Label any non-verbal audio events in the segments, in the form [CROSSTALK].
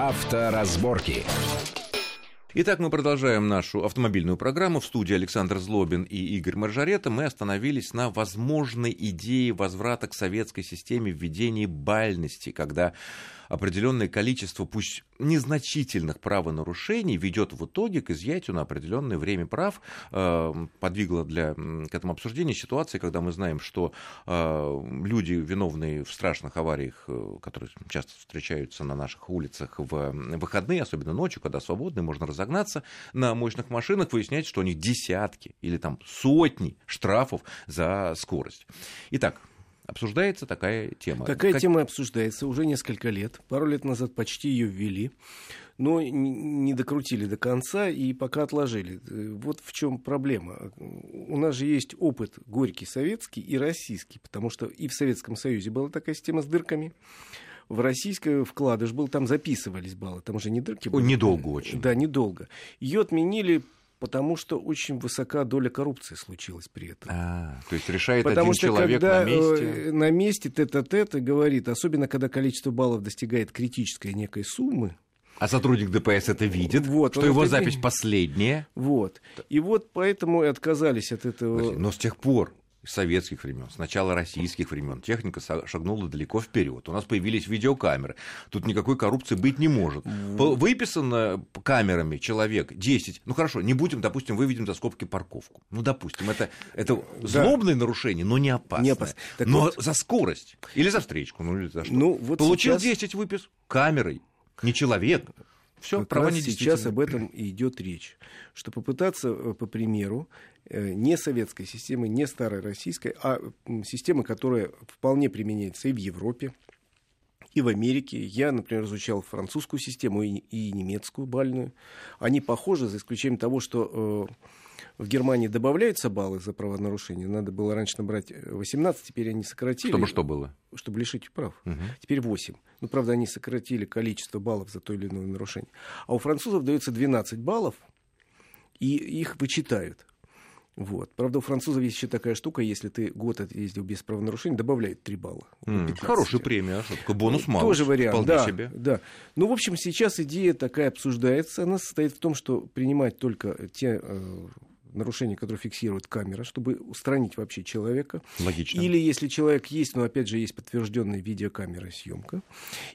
Авторазборки. Итак, мы продолжаем нашу автомобильную программу. В студии Александр Злобин и Игорь Маржарета. Мы остановились на возможной идее возврата к советской системе введения бальности, когда определенное количество, пусть незначительных правонарушений, ведет в итоге к изъятию на определенное время прав. Э, подвигло для, к этому обсуждению ситуации, когда мы знаем, что э, люди, виновные в страшных авариях, э, которые часто встречаются на наших улицах в выходные, особенно ночью, когда свободны, можно разогнаться на мощных машинах, выяснять, что у них десятки или там сотни штрафов за скорость. Итак, обсуждается такая тема. Такая как... тема обсуждается уже несколько лет. Пару лет назад почти ее ввели, но не докрутили до конца и пока отложили. Вот в чем проблема. У нас же есть опыт горький советский и российский, потому что и в Советском Союзе была такая система с дырками в российской вкладыш был, там записывались баллы, там уже не дырки были. Недолго очень. Да, недолго. Ее отменили потому что очень высока доля коррупции случилась при этом. А, то есть решает потому один что человек когда, на месте? На месте тет-а-тет и говорит, особенно когда количество баллов достигает критической некой суммы, а сотрудник ДПС это видит, вот, что его это... запись последняя. Вот. И вот поэтому и отказались от этого. Но с тех пор советских времен, с начала российских времен. Техника шагнула далеко вперед. У нас появились видеокамеры. Тут никакой коррупции быть не может. Выписано камерами человек 10. Ну хорошо, не будем, допустим, выведем за скобки парковку. Ну, допустим, это, это злобное да. нарушение, но не опасное. Не опасное. но вот... за скорость. Или за встречку. Ну, или за что. Ну, вот Получил сейчас... 10 выпис камерой. Не человек. Все, права не сейчас об этом и идет речь. Что попытаться, э, по примеру, Э, не советской системы, не старой российской, а системы, которая вполне применяется и в Европе, и в Америке. Я, например, изучал французскую систему и, и немецкую бальную. Они похожи, за исключением того, что э, в Германии добавляются баллы за правонарушение. Надо было раньше набрать 18, теперь они сократили. Чтобы что было? Чтобы лишить прав. Угу. Теперь 8. Ну, правда, они сократили количество баллов за то или иное нарушение. А у французов дается 12 баллов, и их вычитают. Вот. Правда, у французов есть еще такая штука, если ты год ездил без правонарушений, добавляет 3 балла. Mm, хорошая премия, а бонус мало. Тоже вариант, да, себе. да. Ну, в общем, сейчас идея такая обсуждается. Она состоит в том, что принимать только те э, нарушения, которые фиксирует камера, чтобы устранить вообще человека. Логично. Или если человек есть, но опять же есть подтвержденная видеокамера съемка.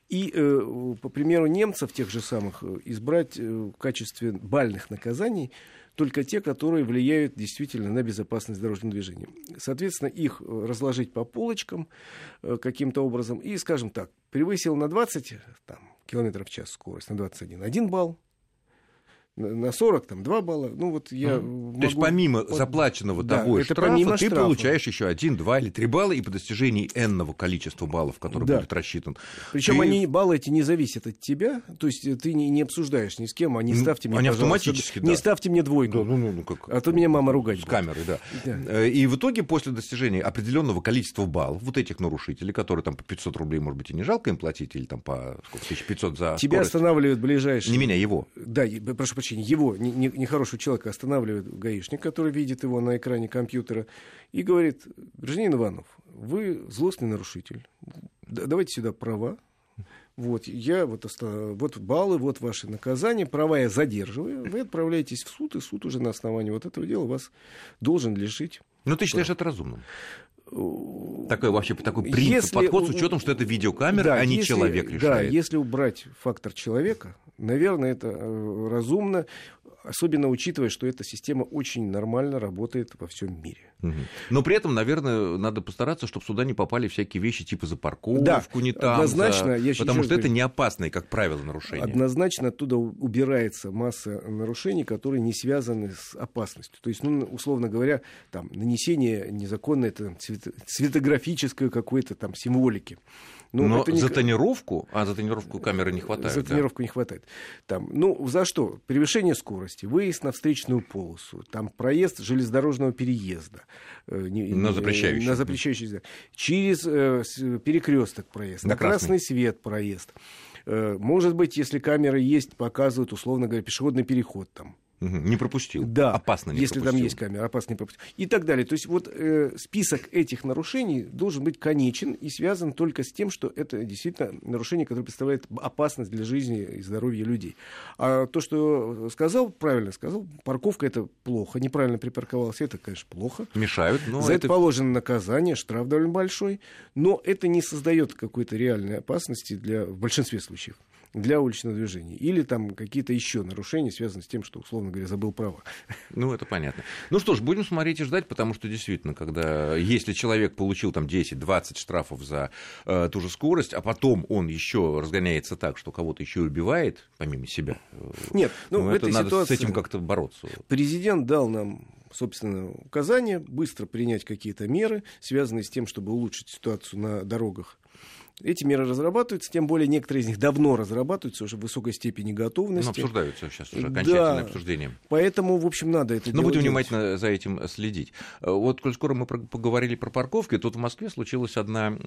И, э, по примеру немцев, тех же самых, э, избрать э, в качестве бальных наказаний только те, которые влияют действительно на безопасность дорожного движения. Соответственно, их э, разложить по полочкам каким-то образом и, скажем так, превысил на 20 там, километров в час скорость, на 21, один балл, на 40, там, 2 балла. Ну, вот я mm. могу... То есть, помимо вот, заплаченного да, того это штрафа, ты штрафа. получаешь еще 1, 2 или 3 балла, и по достижении энного количества баллов, который да. будет рассчитан. Причем ты... они, баллы эти не зависят от тебя, то есть ты не, не обсуждаешь ни с кем, а не ставьте мне, Они автоматически, да. Не ставьте мне двойку. Да, ну, ну, ну, как... А то меня мама ругать С камеры, да. да. Э, и в итоге, после достижения определенного количества баллов, вот этих нарушителей, которые там по 500 рублей, может быть, и не жалко им платить, или там по сколько, 1500 за Тебя скорость. останавливают ближайшие... Не меня, его. Да, прошу прощения, его, не, нехорошего человека останавливает гаишник, который видит его на экране компьютера, и говорит, гражданин Иванов, вы злостный нарушитель, давайте сюда права, вот, я вот, вот баллы, вот ваши наказания, права я задерживаю, вы отправляетесь в суд, и суд уже на основании вот этого дела вас должен лишить. Ну, ты считаешь это разумным? Такой вообще такой принцип, если, подход с учетом, что это видеокамера, да, а не если, человек решает. Да, если убрать фактор человека, наверное, это э, разумно особенно учитывая, что эта система очень нормально работает во всем мире. Но при этом, наверное, надо постараться, чтобы сюда не попали всякие вещи типа за парковку, да, не там, однозначно, за... потому что это не опасные, как правило, нарушения. Однозначно оттуда убирается масса нарушений, которые не связаны с опасностью. То есть, ну, условно говоря, там, нанесение незаконной там, цветографической какой-то там символики. Ну, Но не... за тонировку, а за тонировку камеры не хватает. За тонировку да? не хватает. Там, ну, за что? Превышение скорости, выезд на встречную полосу, там проезд железнодорожного переезда. Э, на запрещающий. На запрещающий. Через э, перекресток проезд, на, на красный. красный свет проезд. Э, может быть, если камеры есть, показывают, условно говоря, пешеходный переход там Не пропустил. Да. Опасно не Если пропустил. там есть камера, опасно не пропустил. И так далее. То есть вот э, список этих нарушений должен быть конечен и связан только с тем, что это действительно нарушение, которое представляет опасность для жизни и здоровья людей. А то, что сказал, правильно сказал, парковка это плохо, неправильно припарковался, это, конечно, плохо. Мешают, но За это... это положено наказание, штраф довольно большой, но это не создает какой-то реальной опасности для, в большинстве случаев для уличного движения. Или там какие-то еще нарушения, связанные с тем, что, условно говоря, забыл права. Ну, это понятно. Ну что ж, будем смотреть и ждать, потому что действительно, когда если человек получил там 10-20 штрафов за э, ту же скорость, а потом он еще разгоняется так, что кого-то еще убивает, помимо себя. Э, Нет, ну, ну в это этой надо ситуации с этим как-то бороться. Президент дал нам собственно, указание быстро принять какие-то меры, связанные с тем, чтобы улучшить ситуацию на дорогах эти меры разрабатываются, тем более некоторые из них давно разрабатываются, уже в высокой степени готовности. Ну, обсуждаются сейчас уже окончательное да, обсуждение. Поэтому, в общем, надо это Но будем делать. внимательно за этим следить. Вот, коль скоро мы поговорили про парковки, тут в Москве случилась одна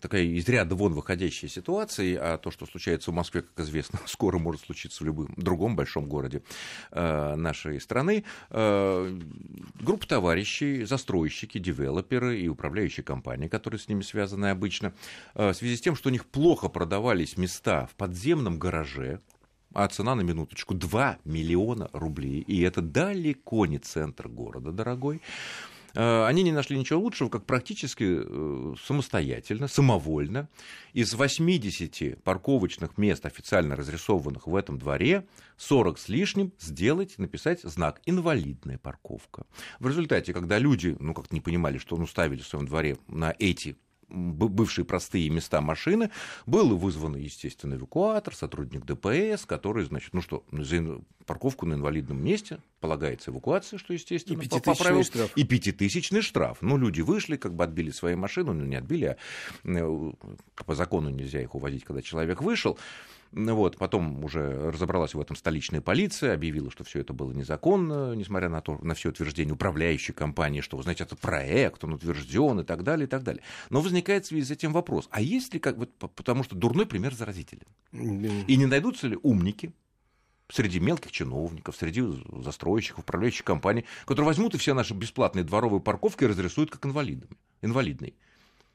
такая из ряда вон выходящая ситуация, а то, что случается в Москве, как известно, [LAUGHS] скоро может случиться в любом другом большом городе э, нашей страны. Э, группа товарищей, застройщики, девелоперы и управляющие компании, которые с ними связаны обычно, Э, в связи с тем, что у них плохо продавались места в подземном гараже, а цена на минуточку 2 миллиона рублей, и это далеко не центр города, дорогой. Э, они не нашли ничего лучшего, как практически э, самостоятельно, самовольно из 80 парковочных мест, официально разрисованных в этом дворе, 40 с лишним сделать, написать знак «инвалидная парковка». В результате, когда люди, ну, как-то не понимали, что ну, ставили в своем дворе на эти бывшие простые места машины, был вызван, естественно, эвакуатор, сотрудник ДПС, который, значит, ну что, парковку на инвалидном месте полагается эвакуация, что, естественно, и пятитысячный штраф. И пятитысячный штраф. Ну, люди вышли, как бы отбили свои машины, ну, не отбили, а э, по закону нельзя их увозить, когда человек вышел. Вот, потом уже разобралась в этом столичная полиция, объявила, что все это было незаконно, несмотря на, то, на все утверждение управляющей компании, что, вы знаете, это проект, он утвержден и так далее, и так далее. Но возникает в связи с этим вопрос, а есть ли, как, вот, потому что дурной пример заразителен, и не найдутся ли умники, среди мелких чиновников, среди застройщиков, управляющих компаний, которые возьмут и все наши бесплатные дворовые парковки разрисуют как инвалидами, инвалидные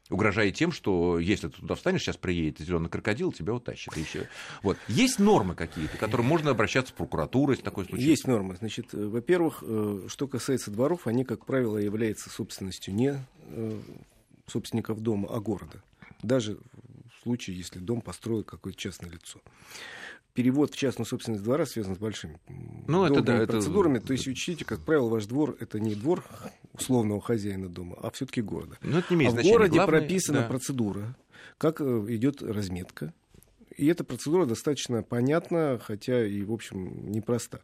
угрожая тем, что если ты туда встанешь, сейчас приедет зеленый крокодил, тебя утащит. Еще. Вот. Есть нормы какие-то, к которым можно обращаться в прокуратуру, если такой случай? Есть нормы. Значит, э, во-первых, э, что касается дворов, они, как правило, являются собственностью не э, собственников дома, а города. Даже в случае, если дом построил какое-то частное лицо перевод в частную собственность двора связан с большими ну, это, да, процедурами. Это... То есть учтите, как правило, ваш двор это не двор условного хозяина дома, а все-таки города. Но ну, это не имеет а в городе Главное, прописана да. процедура, как э, идет разметка и эта процедура достаточно понятна, хотя и, в общем, непроста.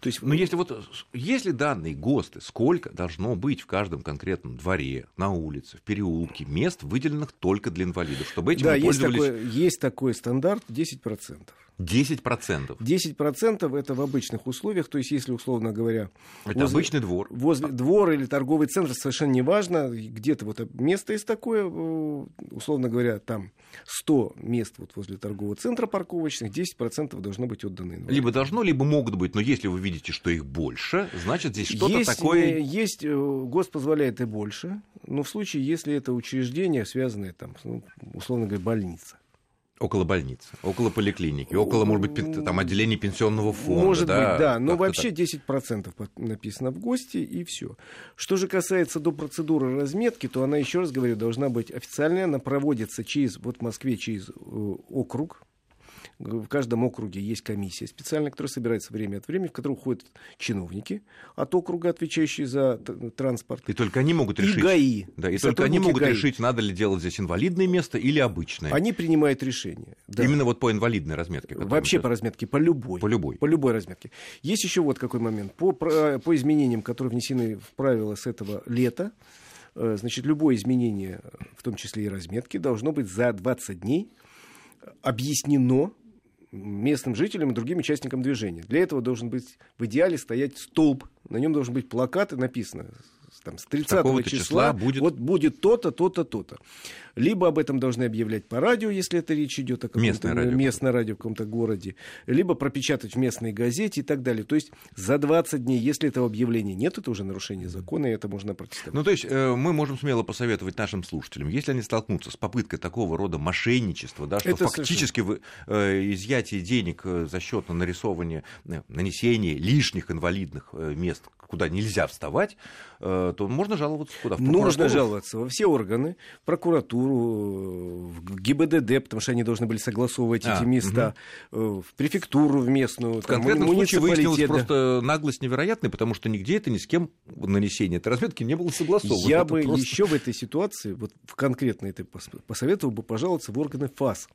То есть, Но если, вот, если данные ГОСТы, сколько должно быть в каждом конкретном дворе, на улице, в переулке, мест, выделенных только для инвалидов, чтобы этим да, пользовались... есть такой, есть такой стандарт 10%. 10%? 10% это в обычных условиях, то есть если, условно говоря... Это возле, обычный двор. Возле двор или торговый центр, совершенно неважно, где-то вот место есть такое, э, условно говоря, там 100 мест вот возле торгового центра парковочных, 10% должно быть отданы инвалидам. Либо должно, либо могут быть, но если вы видите, что их больше, значит здесь что-то есть, такое... Есть, э, ГОСТ позволяет и больше, но в случае, если это учреждение, связанное там, условно говоря, больница. Около больницы, около поликлиники, около, может быть, там отделений пенсионного фонда. Может да, быть, да. Но вообще так. 10% написано в ГОСТе, и все. Что же касается до процедуры разметки, то она, еще раз говорю, должна быть официальная. Она проводится через, вот в Москве через э, округ, в каждом округе есть комиссия специальная, которая собирается время от времени, в которую входят чиновники от округа, отвечающие за транспорт. И только они могут решить. И ГАИ. Да, и только они могут ГАИ. решить, надо ли делать здесь инвалидное место или обычное. Они принимают решение. Да. Именно вот по инвалидной разметке. Вообще по разметке, по любой. По любой. По любой разметке. Есть еще вот какой момент. По, по изменениям, которые внесены в правила с этого лета, э, значит, любое изменение, в том числе и разметки, должно быть за 20 дней объяснено местным жителям и другим участникам движения. Для этого должен быть в идеале стоять столб, на нем должен быть плакат и написано там, с 30 числа, числа будет... вот будет то-то, то-то, то-то. Либо об этом должны объявлять по радио, если это речь идет о каком-то местное радио. местное радио в каком-то городе, либо пропечатать в местной газете и так далее. То есть за 20 дней, если этого объявления нет, это уже нарушение закона, и это можно протестовать. Ну, то есть э, мы можем смело посоветовать нашим слушателям, если они столкнутся с попыткой такого рода мошенничества, да, что это фактически вы, э, изъятие денег э, за счет нарисования, нанесения лишних инвалидных мест, куда нельзя вставать, то можно жаловаться куда? В Нужно жаловаться во все органы, прокуратуру, в ГИБДД, потому что они должны были согласовывать а, эти места, угу. в префектуру в местную. В конкретном случае выяснилось просто наглость невероятная, потому что нигде это ни с кем нанесение этой разметки не было согласовано. Я это бы просто... еще в этой ситуации, вот в конкретной этой посоветовал бы пожаловаться в органы ФАС.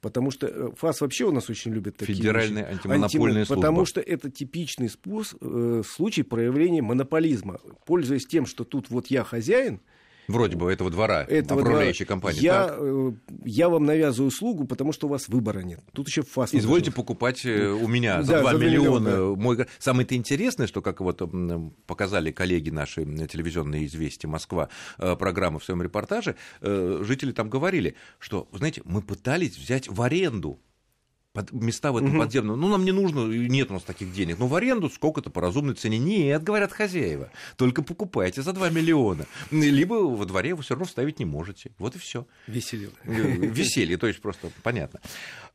Потому что э, ФАС вообще у нас очень любит такие Федеральная вещи. антимонопольная Антим... служба. Потому что это типичный способ, э, случай проявления монополизма. Пользуясь тем, что тут вот я хозяин, Вроде бы этого двора, этого управляющей двора. компании. Я, так? Э, я вам навязываю услугу, потому что у вас выбора нет. Тут еще ФАС. Извольте нужно. покупать э, у меня за да, 2 за миллиона. Миллион, да. Мой... Самое-то интересное, что, как вот показали коллеги наши телевизионные «Известия Москва» э, программы в своем репортаже, жители там говорили, что, знаете, мы пытались взять в аренду под, места в этом угу. подземном. Ну, нам не нужно, нет у нас таких денег. Но в аренду сколько-то по разумной цене. Нет, говорят хозяева. Только покупайте за 2 миллиона. Либо во дворе вы все равно вставить не можете. Вот и все. Веселье. Веселье, то есть просто понятно.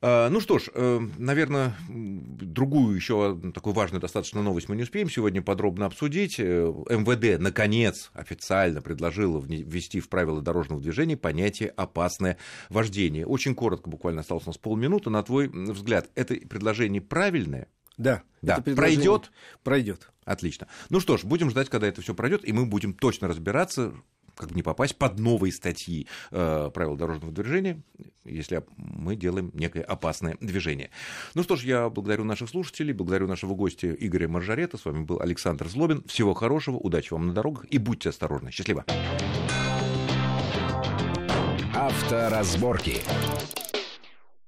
А, ну что ж, э, наверное, другую еще такую важную достаточно новость мы не успеем сегодня подробно обсудить. Э, МВД, наконец, официально предложило ввести в правила дорожного движения понятие «опасное вождение». Очень коротко, буквально осталось у нас полминуты. На твой взгляд, это предложение правильное? Да. Да. Пройдет? Пройдет. Отлично. Ну что ж, будем ждать, когда это все пройдет, и мы будем точно разбираться, как не попасть под новые статьи э, правил дорожного движения, если мы делаем некое опасное движение. Ну что ж, я благодарю наших слушателей, благодарю нашего гостя Игоря Маржарета. С вами был Александр Злобин. Всего хорошего, удачи вам на дорогах и будьте осторожны. Счастливо. Авторазборки.